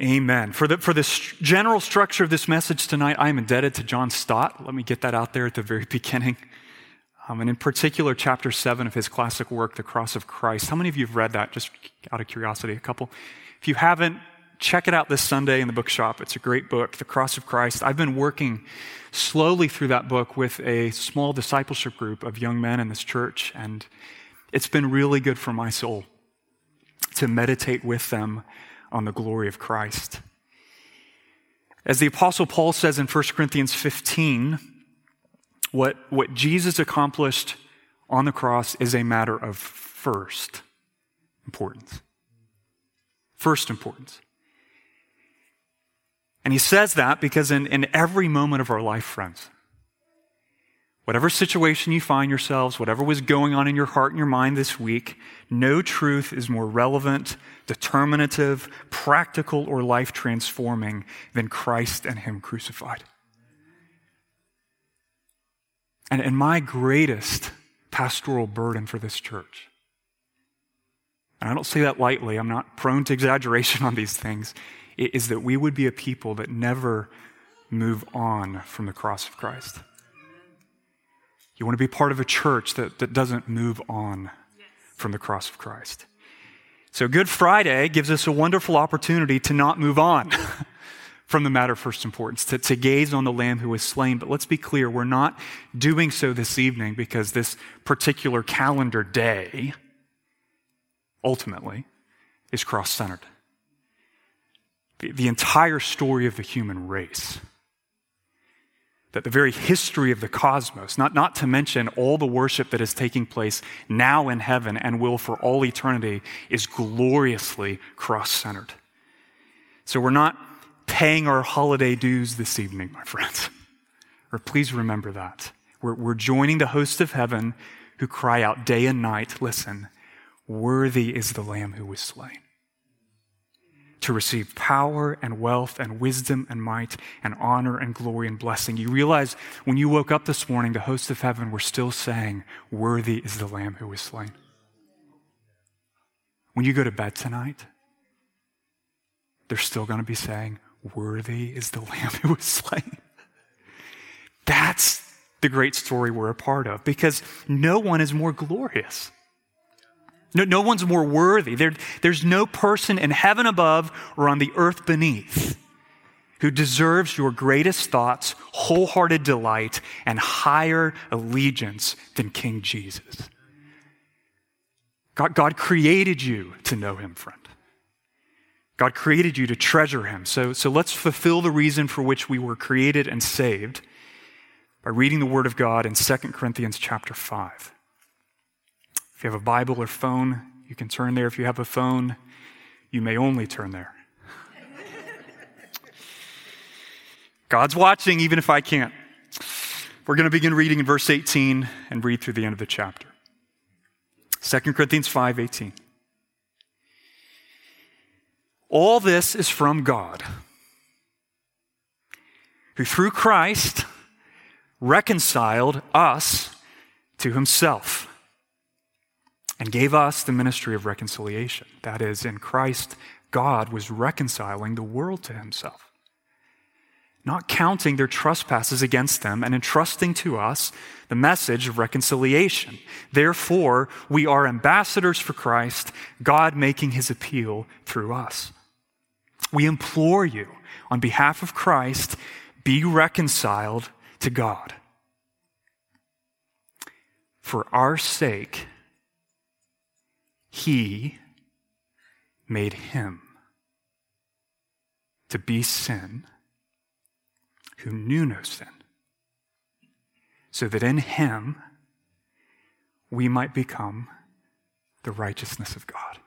Amen. For the, for the general structure of this message tonight, I am indebted to John Stott. Let me get that out there at the very beginning. Um, and in particular, chapter seven of his classic work, The Cross of Christ. How many of you have read that? Just out of curiosity, a couple. If you haven't, check it out this Sunday in the bookshop. It's a great book, The Cross of Christ. I've been working slowly through that book with a small discipleship group of young men in this church, and it's been really good for my soul to meditate with them on the glory of Christ. As the Apostle Paul says in 1 Corinthians 15, what, what Jesus accomplished on the cross is a matter of first importance. First importance. And he says that because in, in every moment of our life, friends, whatever situation you find yourselves, whatever was going on in your heart and your mind this week, no truth is more relevant, determinative, practical, or life transforming than Christ and Him crucified. And, and my greatest pastoral burden for this church, and I don't say that lightly, I'm not prone to exaggeration on these things, is that we would be a people that never move on from the cross of Christ. You want to be part of a church that, that doesn't move on from the cross of Christ. So, Good Friday gives us a wonderful opportunity to not move on from the matter of first importance, to, to gaze on the Lamb who was slain. But let's be clear, we're not doing so this evening because this particular calendar day, ultimately, is cross centered the, the entire story of the human race. That the very history of the cosmos, not, not to mention all the worship that is taking place now in heaven and will for all eternity, is gloriously cross centered. So we're not paying our holiday dues this evening, my friends. Or please remember that. We're, we're joining the host of heaven who cry out day and night, listen, worthy is the Lamb who was slain to receive power and wealth and wisdom and might and honor and glory and blessing. You realize when you woke up this morning, the hosts of heaven were still saying, Worthy is the Lamb who was slain. When you go to bed tonight, they're still going to be saying, Worthy is the Lamb who was slain. That's the great story we're a part of because no one is more glorious no, no one's more worthy. There, there's no person in heaven above or on the earth beneath who deserves your greatest thoughts, wholehearted delight, and higher allegiance than King Jesus. God, God created you to know him, friend. God created you to treasure him. So, so let's fulfill the reason for which we were created and saved by reading the word of God in 2 Corinthians chapter 5. If you have a Bible or phone, you can turn there. If you have a phone, you may only turn there. God's watching, even if I can't. We're going to begin reading in verse 18 and read through the end of the chapter. 2 Corinthians 5 18. All this is from God, who through Christ reconciled us to himself and gave us the ministry of reconciliation. That is, in Christ, God was reconciling the world to himself, not counting their trespasses against them and entrusting to us the message of reconciliation. Therefore, we are ambassadors for Christ, God making his appeal through us. We implore you, on behalf of Christ, be reconciled to God. For our sake, he made him to be sin who knew no sin, so that in him we might become the righteousness of God.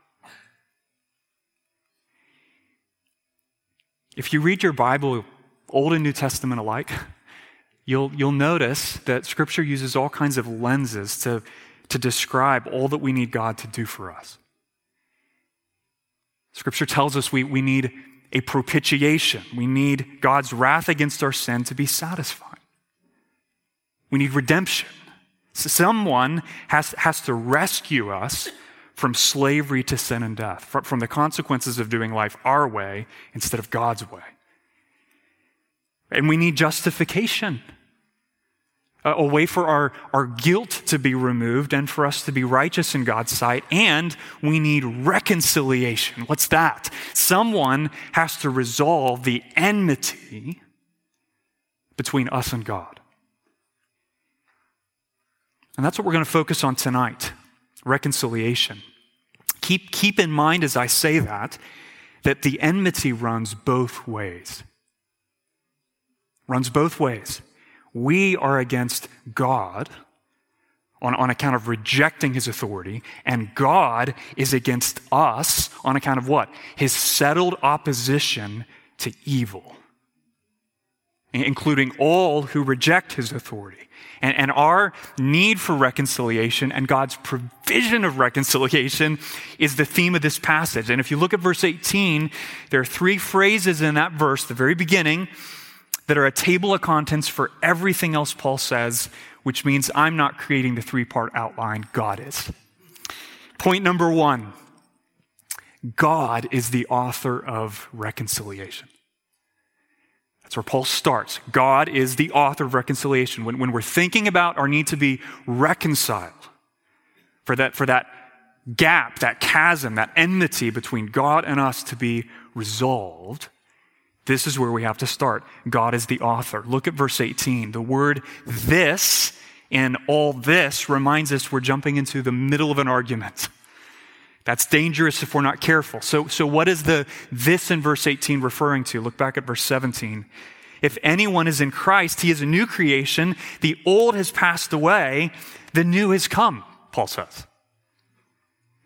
If you read your Bible, Old and New Testament alike, you'll, you'll notice that Scripture uses all kinds of lenses to to describe all that we need God to do for us. Scripture tells us we, we need a propitiation. We need God's wrath against our sin to be satisfied. We need redemption. So someone has, has to rescue us from slavery to sin and death, from the consequences of doing life our way instead of God's way. And we need justification Uh, a way for our, our guilt to be removed and for us to be righteous in God's sight. And we need reconciliation. What's that? Someone has to resolve the enmity between us and God. And that's what we're going to focus on tonight reconciliation. Keep, keep in mind as I say that, that the enmity runs both ways. Runs both ways. We are against God on, on account of rejecting his authority, and God is against us on account of what? His settled opposition to evil, including all who reject his authority. And, and, our need for reconciliation and God's provision of reconciliation is the theme of this passage. And if you look at verse 18, there are three phrases in that verse, the very beginning, that are a table of contents for everything else Paul says, which means I'm not creating the three part outline, God is. Point number one God is the author of reconciliation. That's where Paul starts. God is the author of reconciliation. When, when we're thinking about our need to be reconciled, for that, for that gap, that chasm, that enmity between God and us to be resolved, this is where we have to start. God is the author. Look at verse 18. The word this and all this reminds us we're jumping into the middle of an argument. That's dangerous if we're not careful. So, so what is the this in verse 18 referring to? Look back at verse 17. If anyone is in Christ, he is a new creation. The old has passed away, the new has come, Paul says.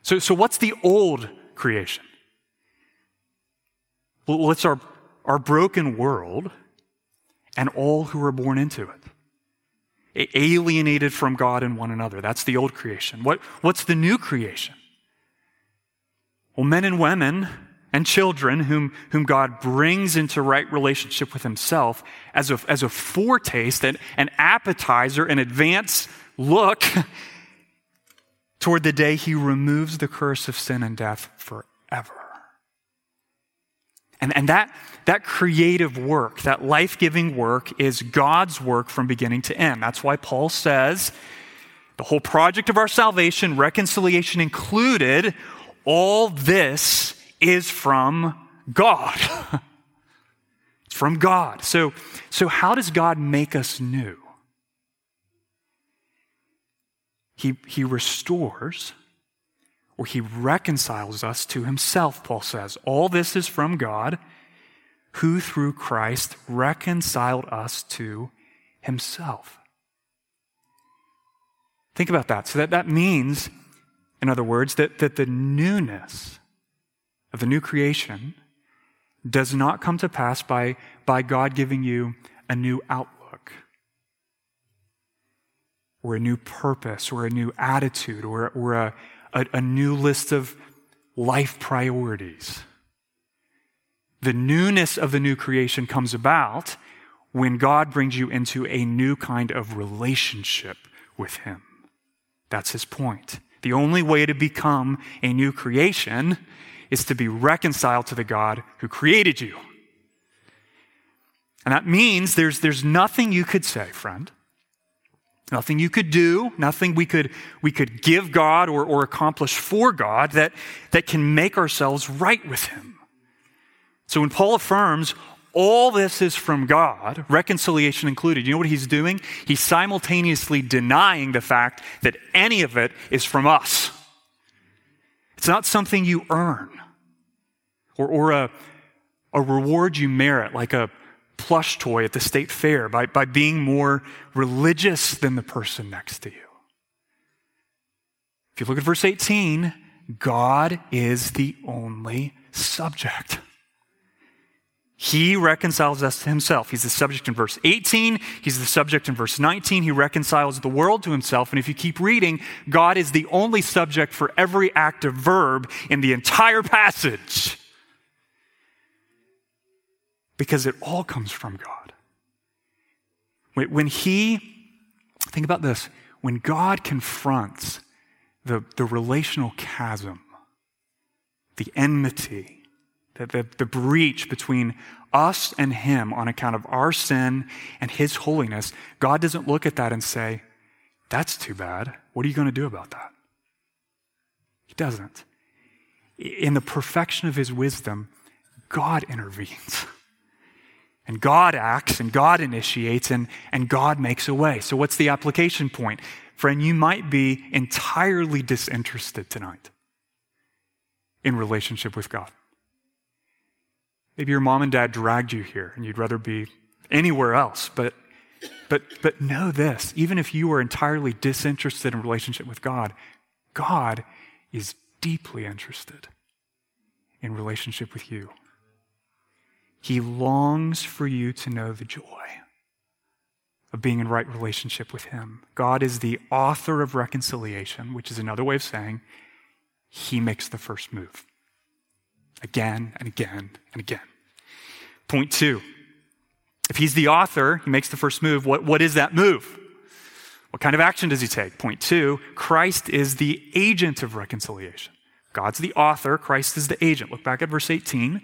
So, so what's the old creation? Well, it's our our broken world and all who are born into it. Alienated from God and one another. That's the old creation. What, what's the new creation? Well, men and women and children whom, whom God brings into right relationship with Himself as a, as a foretaste, an, an appetizer, an advance look toward the day He removes the curse of sin and death forever. And, and that, that creative work, that life giving work, is God's work from beginning to end. That's why Paul says the whole project of our salvation, reconciliation included, all this is from God. it's from God. So, so, how does God make us new? He, he restores or he reconciles us to himself, Paul says. All this is from God, who through Christ reconciled us to himself. Think about that. So that, that means, in other words, that, that the newness of the new creation does not come to pass by, by God giving you a new outlook or a new purpose or a new attitude or, or a, a, a new list of life priorities. The newness of the new creation comes about when God brings you into a new kind of relationship with Him. That's His point. The only way to become a new creation is to be reconciled to the God who created you. And that means there's, there's nothing you could say, friend, Nothing you could do, nothing we could, we could give God or, or accomplish for God that, that can make ourselves right with Him. So when Paul affirms all this is from God, reconciliation included, you know what he's doing? He's simultaneously denying the fact that any of it is from us. It's not something you earn or, or a, a reward you merit, like a, plush toy at the state fair by, by being more religious than the person next to you. If you look at verse 18, God is the only subject. He reconciles us to himself. He's the subject in verse 18. He's the subject in verse 19. He reconciles the world to himself. And if you keep reading, God is the only subject for every active verb in the entire passage because it all comes from God. When He, think about this, when God confronts the, the relational chasm, the enmity, the, the, the breach between us and Him on account of our sin and His holiness, God doesn't look at that and say, That's too bad. What are you going to do about that? He doesn't. In the perfection of His wisdom, God intervenes. And God acts and God initiates and, and God makes a way. So, what's the application point? Friend, you might be entirely disinterested tonight in relationship with God. Maybe your mom and dad dragged you here and you'd rather be anywhere else, but but but know this, even if you are entirely disinterested in relationship with God, God is deeply interested in relationship with you. He longs for you to know the joy of being in right relationship with Him. God is the author of reconciliation, which is another way of saying He makes the first move. Again and again and again. Point two if He's the author, He makes the first move. What, what is that move? What kind of action does He take? Point two Christ is the agent of reconciliation. God's the author, Christ is the agent. Look back at verse 18.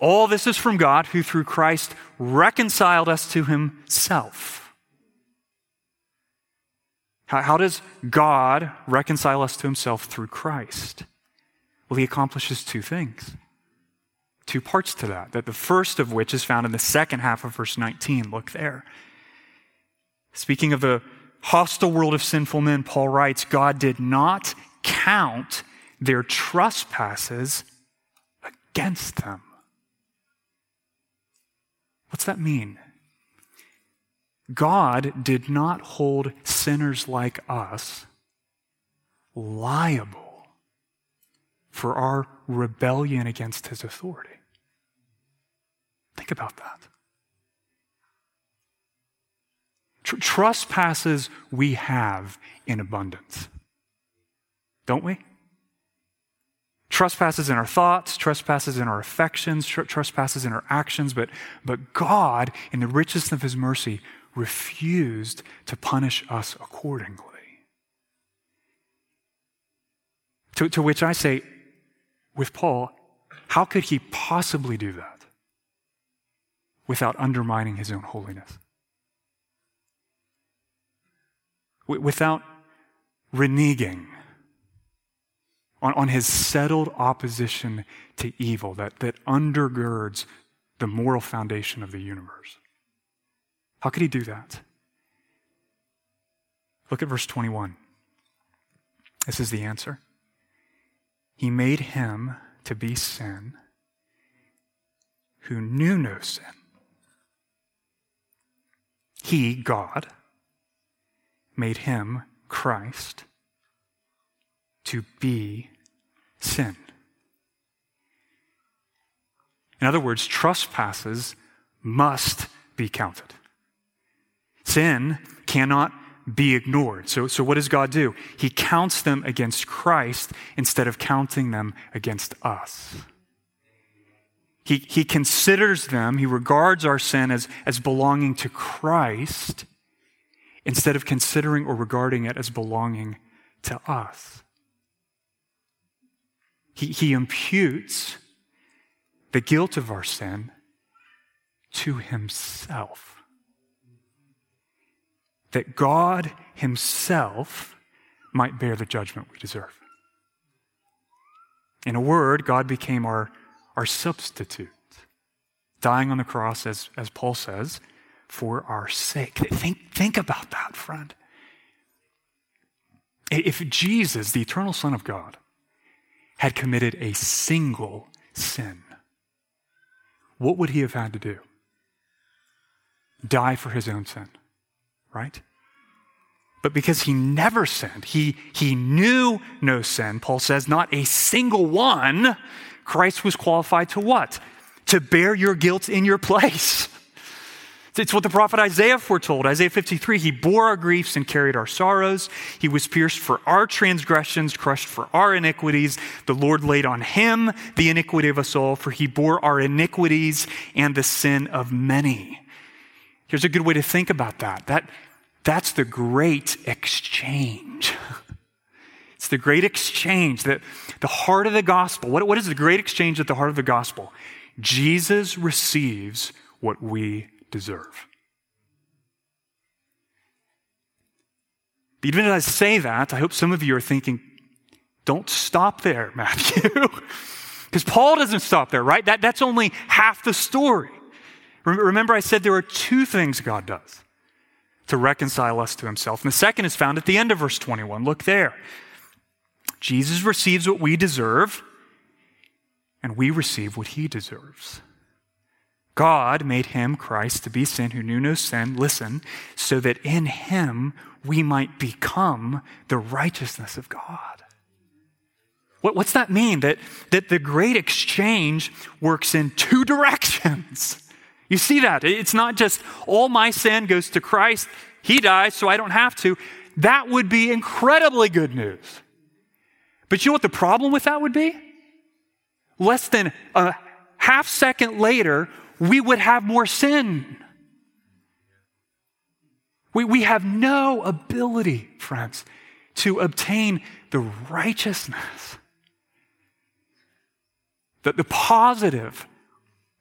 All this is from God who through Christ reconciled us to himself. How, how, does God reconcile us to himself through Christ? Well, he accomplishes two things. Two parts to that. That the first of which is found in the second half of verse 19. Look there. Speaking of the hostile world of sinful men, Paul writes, God did not count their trespasses against them. What's that mean? God did not hold sinners like us liable for our rebellion against his authority. Think about that. Tr- trespasses we have in abundance, don't we? Trespasses in our thoughts, trespasses in our affections, tr- trespasses in our actions, but, but God, in the richest of his mercy, refused to punish us accordingly. To, to which I say, with Paul, how could he possibly do that without undermining his own holiness? Without reneging on, on his settled opposition to evil that, that undergirds the moral foundation of the universe. How could he do that? Look at verse 21. This is the answer. He made him to be sin who knew no sin. He, God, made him, Christ, to be sin. In other words, trespasses must be counted. Sin cannot be ignored. So, so what does God do? He counts them against Christ instead of counting them against us. He, he considers them, he regards our sin as, as belonging to Christ instead of considering or regarding it as belonging to us. He, he imputes the guilt of our sin to himself. That God himself might bear the judgment we deserve. In a word, God became our, our substitute, dying on the cross, as, as Paul says, for our sake. Think, think about that, friend. If Jesus, the eternal Son of God, had committed a single sin, what would he have had to do? Die for his own sin, right? But because he never sinned, he, he knew no sin, Paul says, not a single one, Christ was qualified to what? To bear your guilt in your place. It's what the prophet Isaiah foretold. Isaiah 53 He bore our griefs and carried our sorrows. He was pierced for our transgressions, crushed for our iniquities. The Lord laid on him the iniquity of us all, for he bore our iniquities and the sin of many. Here's a good way to think about that. That, That's the great exchange. it's the great exchange that the heart of the gospel. What, what is the great exchange at the heart of the gospel? Jesus receives what we deserve. Even as I say that, I hope some of you are thinking, don't stop there, Matthew. Because Paul doesn't stop there, right? That, that's only half the story. Remember, I said there are two things God does to reconcile us to himself. And the second is found at the end of verse 21. Look there. Jesus receives what we deserve, and we receive what he deserves. God made him, Christ, to be sin who knew no sin, listen, so that in him we might become the righteousness of God. What, what's that mean? That, that the great exchange works in two directions. You see that? It's not just all my sin goes to Christ, he dies, so I don't have to. That would be incredibly good news. But you know what the problem with that would be? Less than a half second later, we would have more sin. We, we have no ability, friends, to obtain the righteousness, the, the positive,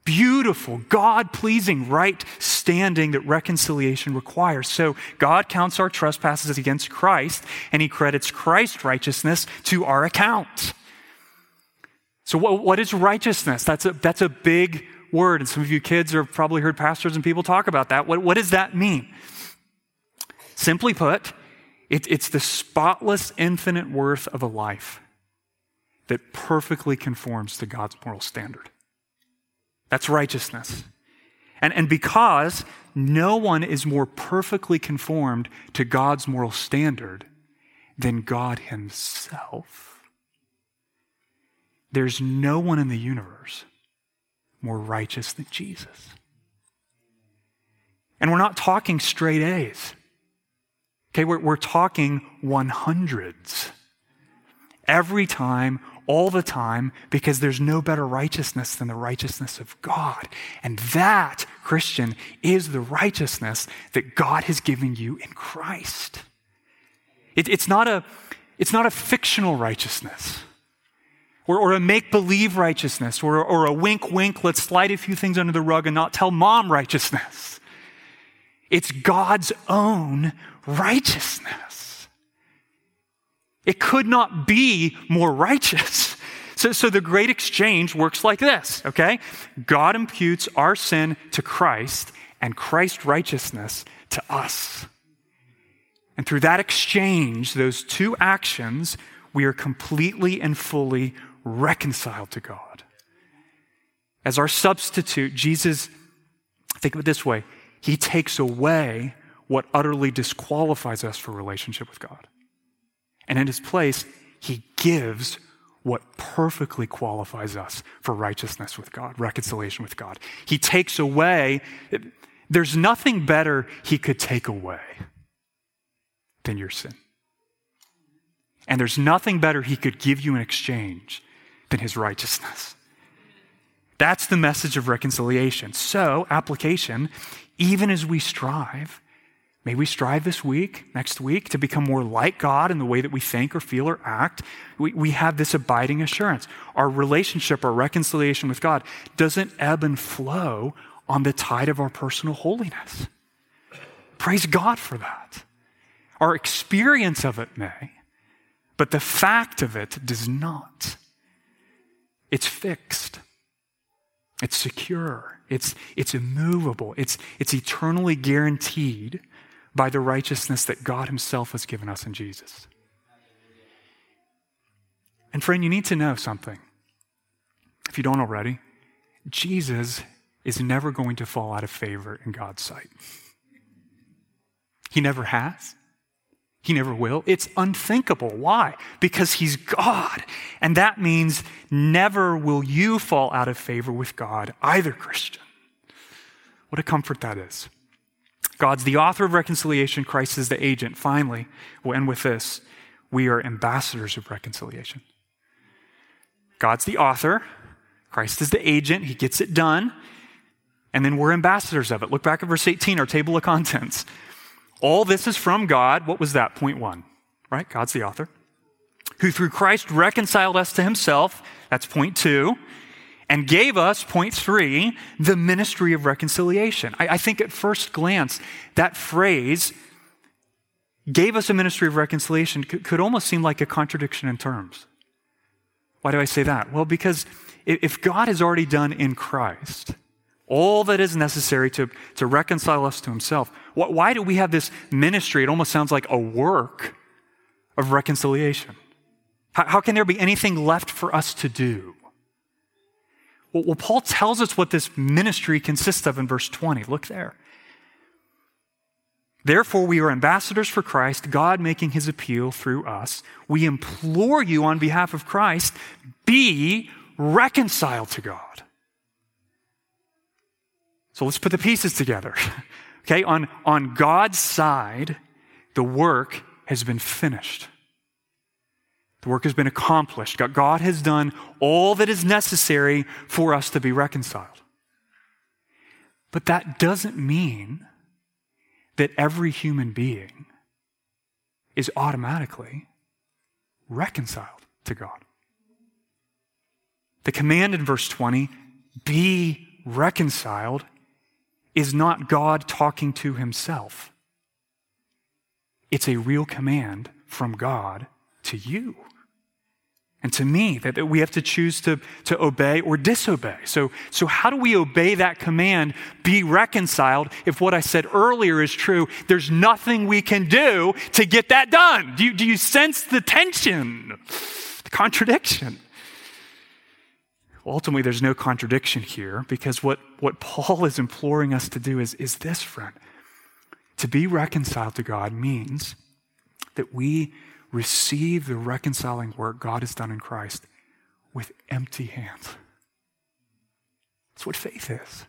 beautiful, God pleasing, right standing that reconciliation requires. So God counts our trespasses against Christ, and He credits Christ's righteousness to our account. So, what, what is righteousness? That's a, that's a big word, and some of you kids have probably heard pastors and people talk about that. What, what does that mean? Simply put, it, it's the spotless, infinite worth of a life that perfectly conforms to God's moral standard. That's righteousness. And, and because no one is more perfectly conformed to God's moral standard than God Himself, there's no one in the universe more righteous than Jesus. And we're not talking straight A's. Okay, we're, we're talking 100s. Every time, all the time, because there's no better righteousness than the righteousness of God. And that, Christian, is the righteousness that God has given you in Christ. It, it's, not a, it's not a fictional righteousness or, or a make believe righteousness, or, or a wink wink, let's slide a few things under the rug and not tell mom righteousness. It's God's own righteousness. It could not be more righteous. So, so the great exchange works like this, okay? God imputes our sin to Christ and Christ's righteousness to us. And through that exchange, those two actions, we are completely and fully reconciled to God. As our substitute, Jesus, think of it this way He takes away what utterly disqualifies us for relationship with God. And in His place, He gives what perfectly qualifies us for righteousness with God, reconciliation with God. He takes away, there's nothing better He could take away than your sin. And there's nothing better He could give you in exchange than his righteousness. That's the message of reconciliation. So, application, even as we strive, may we strive this week, next week, to become more like God in the way that we think or feel or act. We, we have this abiding assurance. Our relationship, our reconciliation with God doesn't ebb and flow on the tide of our personal holiness. Praise God for that. Our experience of it may, but the fact of it does not. It's fixed. It's secure. It's, it's immovable. It's, it's eternally guaranteed by the righteousness that God Himself has given us in Jesus. And friend, you need to know something. If you don't already, Jesus is never going to fall out of favor in God's sight. He never has. He never will. It's unthinkable. Why? Because he's God. And that means never will you fall out of favor with God, either Christian. What a comfort that is. God's the author of reconciliation, Christ is the agent. Finally, we'll end with this we are ambassadors of reconciliation. God's the author, Christ is the agent, he gets it done, and then we're ambassadors of it. Look back at verse 18, our table of contents. All this is from God. What was that? Point one, right? God's the author. Who through Christ reconciled us to himself. That's point two. And gave us, point three, the ministry of reconciliation. I, I think at first glance, that phrase gave us a ministry of reconciliation could, could almost seem like a contradiction in terms. Why do I say that? Well, because if God has already done in Christ all that is necessary to, to reconcile us to himself, why do we have this ministry? It almost sounds like a work of reconciliation. How, how can there be anything left for us to do? Well, well, Paul tells us what this ministry consists of in verse 20. Look there. Therefore, we are ambassadors for Christ, God making his appeal through us. We implore you on behalf of Christ, be reconciled to God. So let's put the pieces together. okay, on, on God's side, the work has been finished. The work has been accomplished. God has done all that is necessary for us to be reconciled. But that doesn't mean that every human being is automatically reconciled to God. The command in verse 20, be reconciled, is not God talking to himself. It's a real command from God to you and to me that, that we have to choose to, to obey or disobey. So, so, how do we obey that command, be reconciled, if what I said earlier is true? There's nothing we can do to get that done. Do you, do you sense the tension, the contradiction? Ultimately, there's no contradiction here because what, what Paul is imploring us to do is, is this, friend. To be reconciled to God means that we receive the reconciling work God has done in Christ with empty hands. That's what faith is.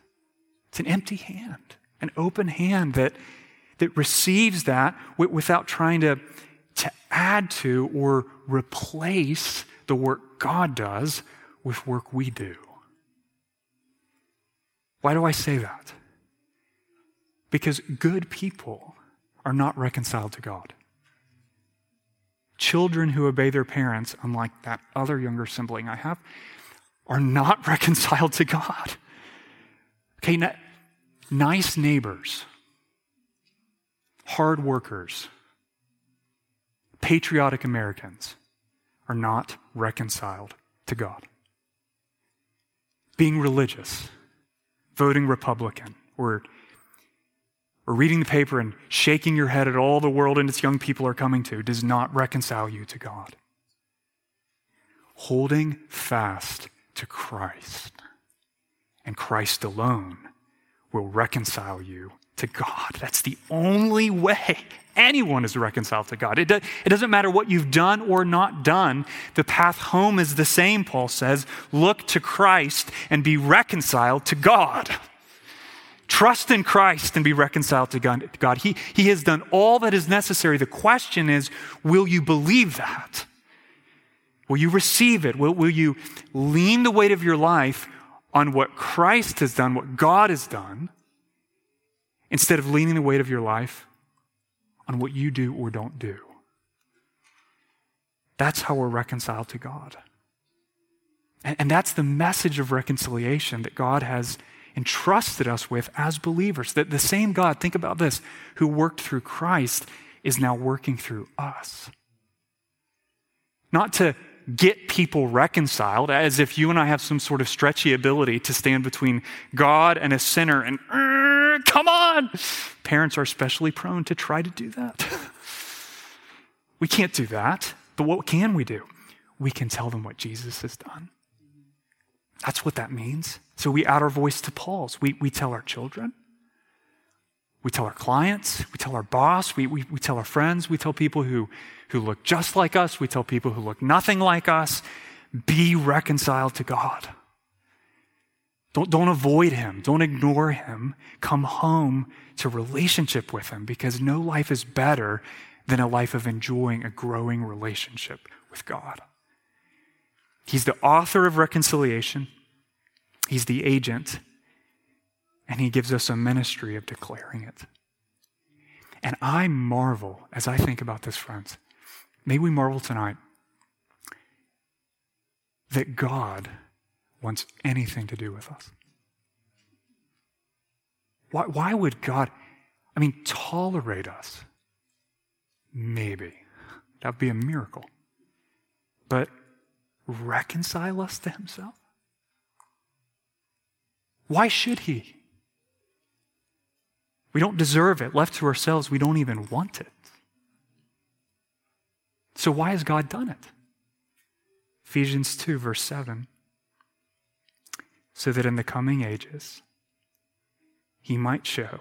It's an empty hand, an open hand that, that receives that without trying to, to add to or replace the work God does with work we do. Why do I say that? Because good people are not reconciled to God. Children who obey their parents, unlike that other younger sibling I have, are not reconciled to God. Okay, nice neighbors, hard workers, patriotic Americans are not reconciled to God being religious, voting Republican, or, or reading the paper and shaking your head at all the world and its young people are coming to does not reconcile you to God. Holding fast to Christ and Christ alone will reconcile you to God. That's the only way anyone is reconciled to God. It, do, it doesn't matter what you've done or not done. The path home is the same, Paul says. Look to Christ and be reconciled to God. Trust in Christ and be reconciled to God. He, he has done all that is necessary. The question is will you believe that? Will you receive it? Will, will you lean the weight of your life on what Christ has done, what God has done? instead of leaning the weight of your life on what you do or don't do. That's how we're reconciled to God. And, and, that's the message of reconciliation that God has entrusted us with as believers. That the same God, think about this, who worked through Christ is now working through us. Not to get people reconciled as if you and I have some sort of stretchy ability to stand between God and a sinner and come on. Parents are especially prone to try to do that. we can't do that. But what can we do? We can tell them what Jesus has done. That's what that means. So we add our voice to Paul's. We, we tell our children, we tell our clients, we tell our boss, we, we, we tell our friends, we tell people who, who look just like us, we tell people who look nothing like us, be reconciled to God. Don't, don't avoid him. Don't ignore him. Come home to relationship with him because no life is better than a life of enjoying a growing relationship with God. He's the author of reconciliation, he's the agent, and he gives us a ministry of declaring it. And I marvel as I think about this, friends. May we marvel tonight that God wants anything to do with us. Why, why would God, I mean, tolerate us? Maybe. That would be a miracle. But reconcile us to Himself? Why should He? We don't deserve it. Left to ourselves, we don't even want it. So, why has God done it? Ephesians 2, verse 7. So that in the coming ages, he might show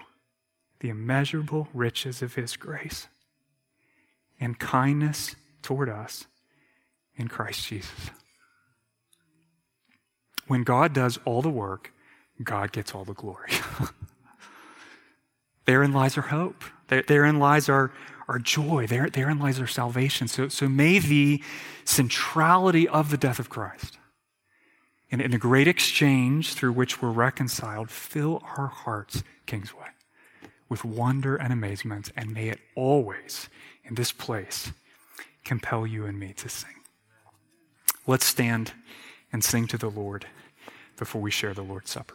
the immeasurable riches of his grace and kindness toward us in Christ Jesus. When God does all the work, God gets all the glory. therein lies our hope. Therein lies our, our joy. Therein lies our salvation. So, so may the centrality of the death of Christ and in the great exchange through which we're reconciled fill our hearts, Kingsway, with wonder and amazement, and may it always, in this place, compel you and me to sing. Let's stand and sing to the Lord before we share the Lord's Supper.